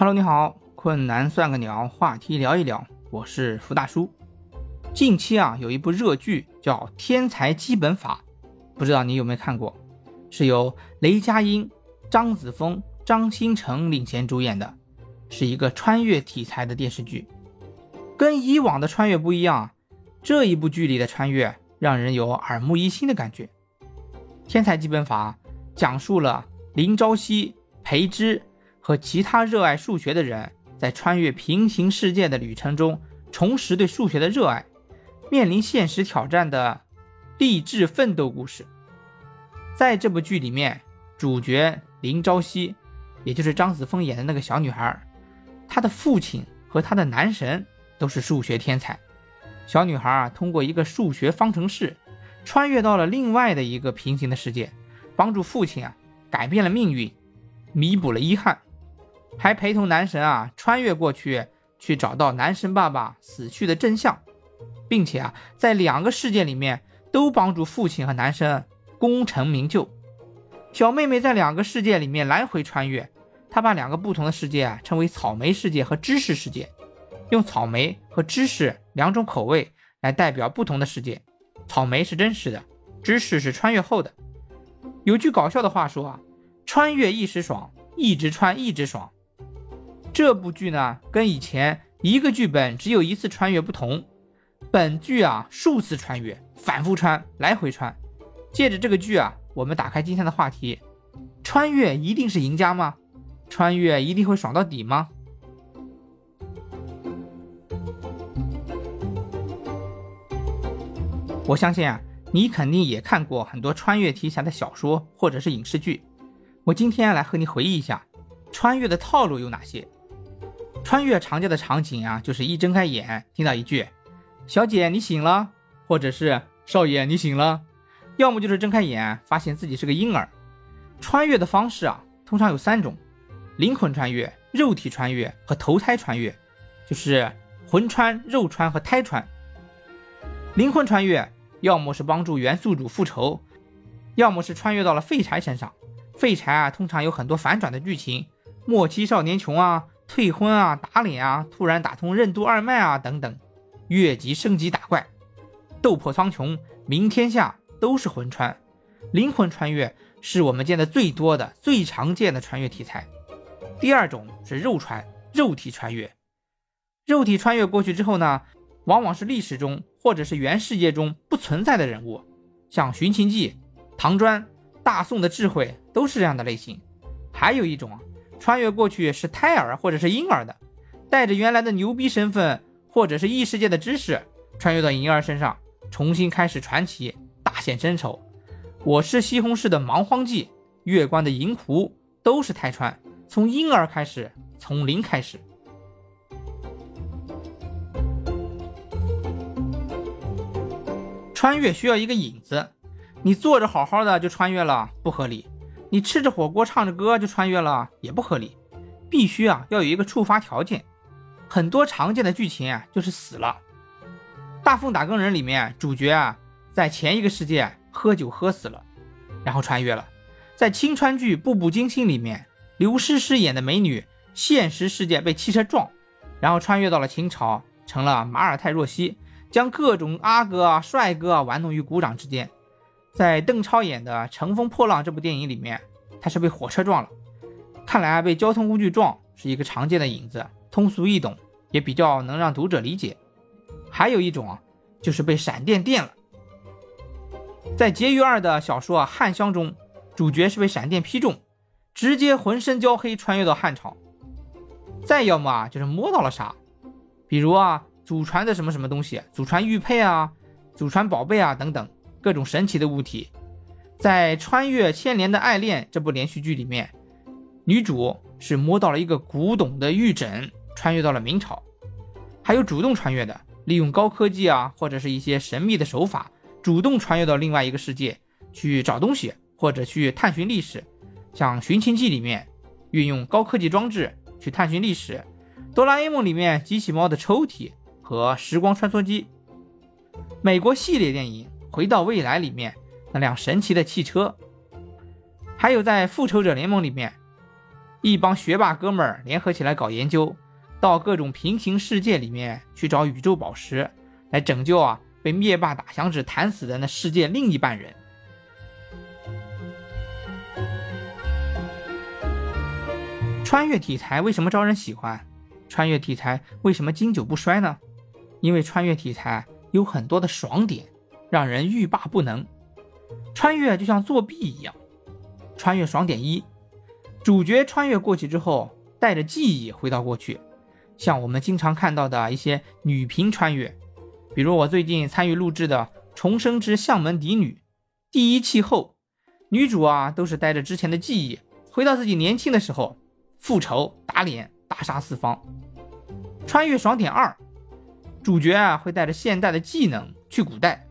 Hello，你好，困难算个鸟，话题聊一聊，我是福大叔。近期啊，有一部热剧叫《天才基本法》，不知道你有没有看过？是由雷佳音、张子枫、张新成领衔主演的，是一个穿越题材的电视剧。跟以往的穿越不一样，这一部剧里的穿越让人有耳目一新的感觉。《天才基本法》讲述了林朝夕、裴之。和其他热爱数学的人在穿越平行世界的旅程中，重拾对数学的热爱，面临现实挑战的励志奋斗故事。在这部剧里面，主角林朝夕，也就是张子枫演的那个小女孩，她的父亲和她的男神都是数学天才。小女孩啊，通过一个数学方程式，穿越到了另外的一个平行的世界，帮助父亲啊改变了命运，弥补了遗憾。还陪同男神啊穿越过去，去找到男神爸爸死去的真相，并且啊在两个世界里面都帮助父亲和男神功成名就。小妹妹在两个世界里面来回穿越，她把两个不同的世界啊称为草莓世界和芝士世界，用草莓和芝士两种口味来代表不同的世界。草莓是真实的，芝士是穿越后的。有句搞笑的话说啊，穿越一时爽，一直穿一直爽。这部剧呢，跟以前一个剧本只有一次穿越不同，本剧啊数次穿越，反复穿，来回穿。借着这个剧啊，我们打开今天的话题：穿越一定是赢家吗？穿越一定会爽到底吗？我相信啊，你肯定也看过很多穿越题材的小说或者是影视剧。我今天来和你回忆一下，穿越的套路有哪些。穿越常见的场景啊，就是一睁开眼听到一句“小姐你醒了”，或者是“少爷你醒了”，要么就是睁开眼发现自己是个婴儿。穿越的方式啊，通常有三种：灵魂穿越、肉体穿越和投胎穿越，就是魂穿、肉穿和胎穿。灵魂穿越要么是帮助元宿主复仇，要么是穿越到了废柴身上。废柴啊，通常有很多反转的剧情，末期少年穷啊。退婚啊，打脸啊，突然打通任督二脉啊，等等，越级升级打怪，斗破苍穹，名天下，都是魂穿。灵魂穿越是我们见的最多的、最常见的穿越题材。第二种是肉穿，肉体穿越。肉体穿越过去之后呢，往往是历史中或者是原世界中不存在的人物，像《寻秦记》、唐砖、大宋的智慧都是这样的类型。还有一种。穿越过去是胎儿或者是婴儿的，带着原来的牛逼身份或者是异世界的知识，穿越到婴儿身上，重新开始传奇，大显身手。我是西红柿的蛮荒记，月光的银狐都是胎穿，从婴儿开始，从零开始。穿越需要一个引子，你坐着好好的就穿越了，不合理。你吃着火锅唱着歌就穿越了也不合理，必须啊要有一个触发条件。很多常见的剧情啊就是死了。《大奉打更人》里面主角啊在前一个世界喝酒喝死了，然后穿越了。在青川剧《步步惊心》里面，刘诗诗演的美女现实世界被汽车撞，然后穿越到了秦朝，成了马尔泰若曦，将各种阿哥啊帅哥啊玩弄于股掌之间。在邓超演的《乘风破浪》这部电影里面，他是被火车撞了。看来啊，被交通工具撞是一个常见的影子，通俗易懂，也比较能让读者理解。还有一种啊，就是被闪电电了。在婕妤二的小说《啊《汉香》中，主角是被闪电劈中，直接浑身焦黑，穿越到汉朝。再要么啊，就是摸到了啥，比如啊，祖传的什么什么东西，祖传玉佩啊，祖传宝贝啊等等。各种神奇的物体，在《穿越千年的爱恋》这部连续剧里面，女主是摸到了一个古董的玉枕，穿越到了明朝。还有主动穿越的，利用高科技啊，或者是一些神秘的手法，主动穿越到另外一个世界去找东西，或者去探寻历史。像《寻秦记》里面运用高科技装置去探寻历史，《哆啦 A 梦》里面机器猫的抽屉和时光穿梭机，美国系列电影。回到未来里面那辆神奇的汽车，还有在复仇者联盟里面，一帮学霸哥们儿联合起来搞研究，到各种平行世界里面去找宇宙宝石，来拯救啊被灭霸打响指弹死的那世界另一半人。穿越题材为什么招人喜欢？穿越题材为什么经久不衰呢？因为穿越题材有很多的爽点，让人欲罢不能。穿越就像作弊一样。穿越爽点一，主角穿越过去之后，带着记忆回到过去，像我们经常看到的一些女频穿越，比如我最近参与录制的《重生之相门嫡女》，第一气后，女主啊都是带着之前的记忆回到自己年轻的时候。复仇、打脸、大杀四方。穿越爽点二，主角啊会带着现代的技能去古代。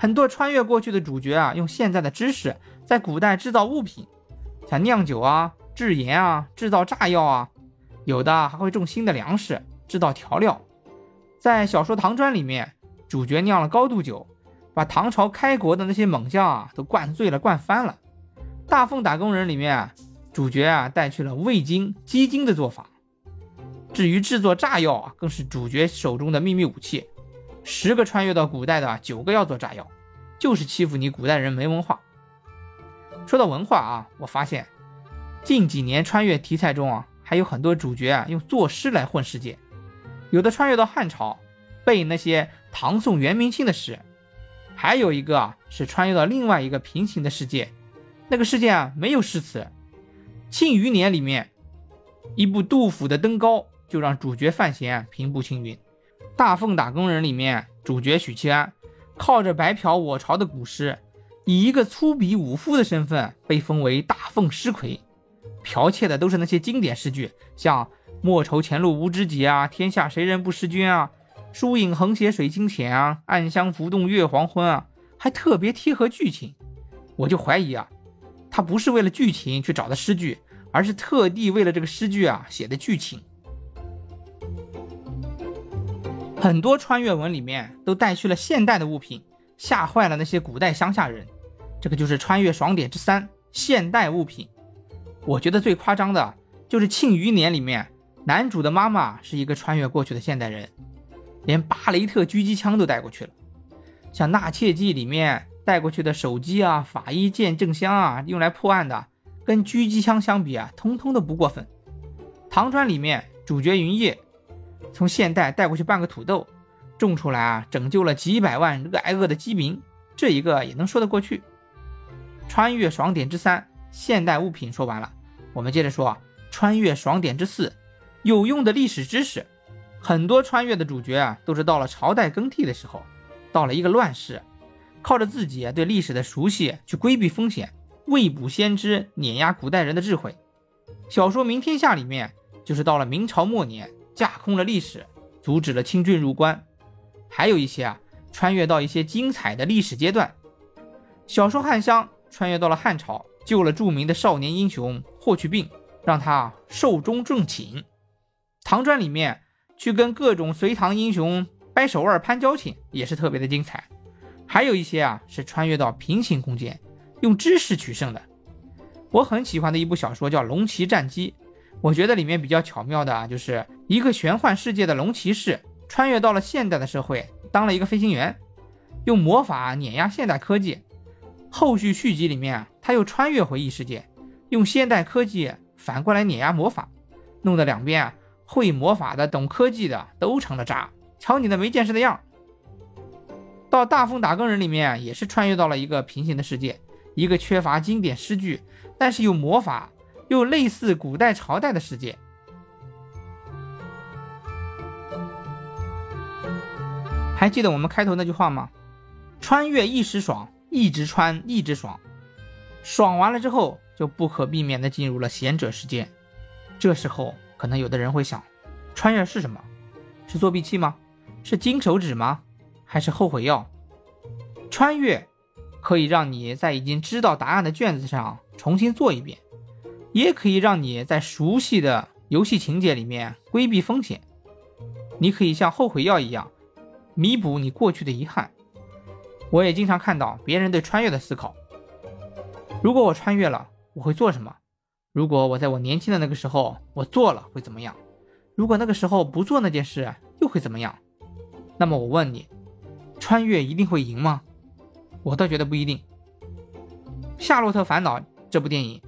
很多穿越过去的主角啊，用现在的知识在古代制造物品，像酿酒啊、制盐啊、制造炸药啊，有的还会种新的粮食，制造调料。在小说《唐砖》里面，主角酿了高度酒，把唐朝开国的那些猛将啊都灌醉了、灌翻了。《大奉打工人》里面。主角啊带去了味精、鸡精的做法。至于制作炸药啊，更是主角手中的秘密武器。十个穿越到古代的，九个要做炸药，就是欺负你古代人没文化。说到文化啊，我发现近几年穿越题材中啊，还有很多主角啊用作诗来混世界。有的穿越到汉朝，背那些唐宋元明清的诗；还有一个啊是穿越到另外一个平行的世界，那个世界啊没有诗词。《庆余年》里面，一部杜甫的《登高》就让主角范闲平步青云；《大奉打工人》里面，主角许七安靠着白嫖我朝的古诗，以一个粗鄙武夫的身份被封为大奉诗魁，剽窃的都是那些经典诗句，像“莫愁前路无知己”啊，“天下谁人不识君”啊，“疏影横斜水清浅”啊，“暗香浮动月黄昏”啊，还特别贴合剧情。我就怀疑啊。他不是为了剧情去找的诗句，而是特地为了这个诗句啊写的剧情。很多穿越文里面都带去了现代的物品，吓坏了那些古代乡下人。这个就是穿越爽点之三：现代物品。我觉得最夸张的就是《庆余年》里面，男主的妈妈是一个穿越过去的现代人，连巴雷特狙击枪都带过去了。像《纳妾记》里面。带过去的手机啊、法医鉴证箱啊，用来破案的，跟狙击枪相比啊，通通都不过分。唐砖里面主角云烨从现代带过去半个土豆，种出来啊，拯救了几百万挨饿的饥民，这一个也能说得过去。穿越爽点之三，现代物品说完了，我们接着说穿越爽点之四，有用的历史知识。很多穿越的主角啊，都是到了朝代更替的时候，到了一个乱世。靠着自己对历史的熟悉去规避风险，未卜先知，碾压古代人的智慧。小说《明天下》里面就是到了明朝末年，架空了历史，阻止了清军入关。还有一些啊，穿越到一些精彩的历史阶段。小说《汉香》穿越到了汉朝，救了著名的少年英雄霍去病，让他寿终正寝。唐传里面去跟各种隋唐英雄掰手腕攀交情，也是特别的精彩。还有一些啊是穿越到平行空间，用知识取胜的。我很喜欢的一部小说叫《龙骑战机》，我觉得里面比较巧妙的啊，就是一个玄幻世界的龙骑士穿越到了现代的社会，当了一个飞行员，用魔法碾压现代科技。后续续集里面，他又穿越回异世界，用现代科技反过来碾压魔法，弄得两边啊会魔法的、懂科技的都成了渣。瞧你那没见识的样！到《大风打更人》里面也是穿越到了一个平行的世界，一个缺乏经典诗句，但是有魔法又类似古代朝代的世界。还记得我们开头那句话吗？穿越一时爽，一直穿一直爽，爽完了之后就不可避免的进入了贤者时间。这时候可能有的人会想，穿越是什么？是作弊器吗？是金手指吗？还是后悔药？穿越可以让你在已经知道答案的卷子上重新做一遍，也可以让你在熟悉的游戏情节里面规避风险。你可以像后悔药一样弥补你过去的遗憾。我也经常看到别人对穿越的思考：如果我穿越了，我会做什么？如果我在我年轻的那个时候我做了会怎么样？如果那个时候不做那件事又会怎么样？那么我问你，穿越一定会赢吗？我倒觉得不一定。《夏洛特烦恼》这部电影，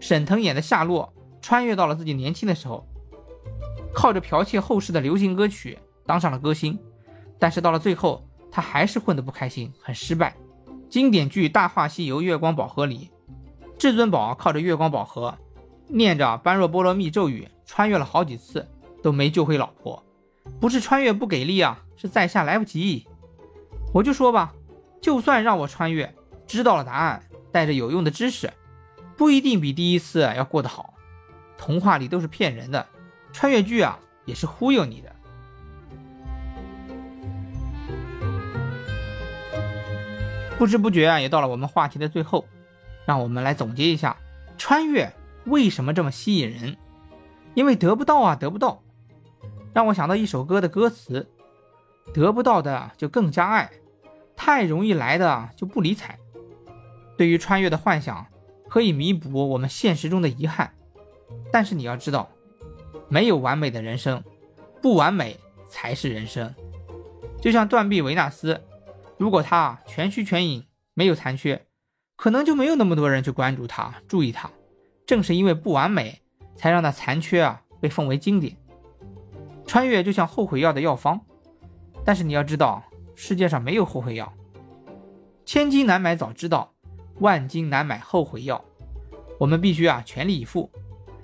沈腾演的夏洛穿越到了自己年轻的时候，靠着剽窃后世的流行歌曲当上了歌星，但是到了最后，他还是混得不开心，很失败。经典剧《大话西游月光宝盒》里，至尊宝靠着月光宝盒。念着般若波罗蜜咒语，穿越了好几次都没救回老婆，不是穿越不给力啊，是在下来不及。我就说吧，就算让我穿越，知道了答案，带着有用的知识，不一定比第一次要过得好。童话里都是骗人的，穿越剧啊也是忽悠你的。不知不觉啊，也到了我们话题的最后，让我们来总结一下穿越。为什么这么吸引人？因为得不到啊，得不到，让我想到一首歌的歌词：得不到的就更加爱，太容易来的就不理睬。对于穿越的幻想，可以弥补我们现实中的遗憾，但是你要知道，没有完美的人生，不完美才是人生。就像断臂维纳斯，如果他全虚全影，没有残缺，可能就没有那么多人去关注他，注意他。正是因为不完美，才让那残缺啊被奉为经典。穿越就像后悔药的药方，但是你要知道，世界上没有后悔药。千金难买早知道，万金难买后悔药。我们必须啊全力以赴，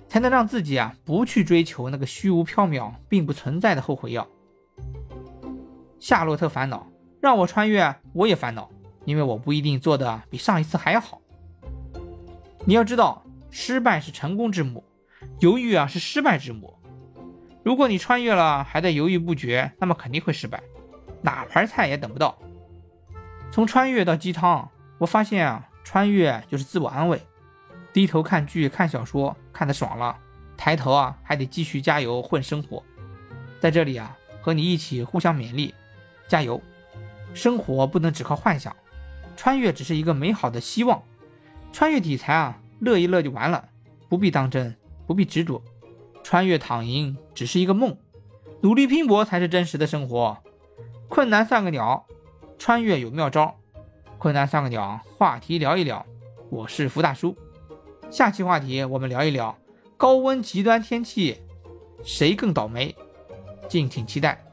才能让自己啊不去追求那个虚无缥缈、并不存在的后悔药。夏洛特烦恼，让我穿越，我也烦恼，因为我不一定做的比上一次还要好。你要知道。失败是成功之母，犹豫啊是失败之母。如果你穿越了还在犹豫不决，那么肯定会失败，哪盘菜也等不到。从穿越到鸡汤，我发现啊，穿越就是自我安慰。低头看剧看小说看得爽了，抬头啊还得继续加油混生活。在这里啊，和你一起互相勉励，加油！生活不能只靠幻想，穿越只是一个美好的希望。穿越题材啊。乐一乐就完了，不必当真，不必执着。穿越躺赢只是一个梦，努力拼搏才是真实的生活。困难算个鸟，穿越有妙招。困难算个鸟，话题聊一聊。我是福大叔，下期话题我们聊一聊高温极端天气，谁更倒霉？敬请期待。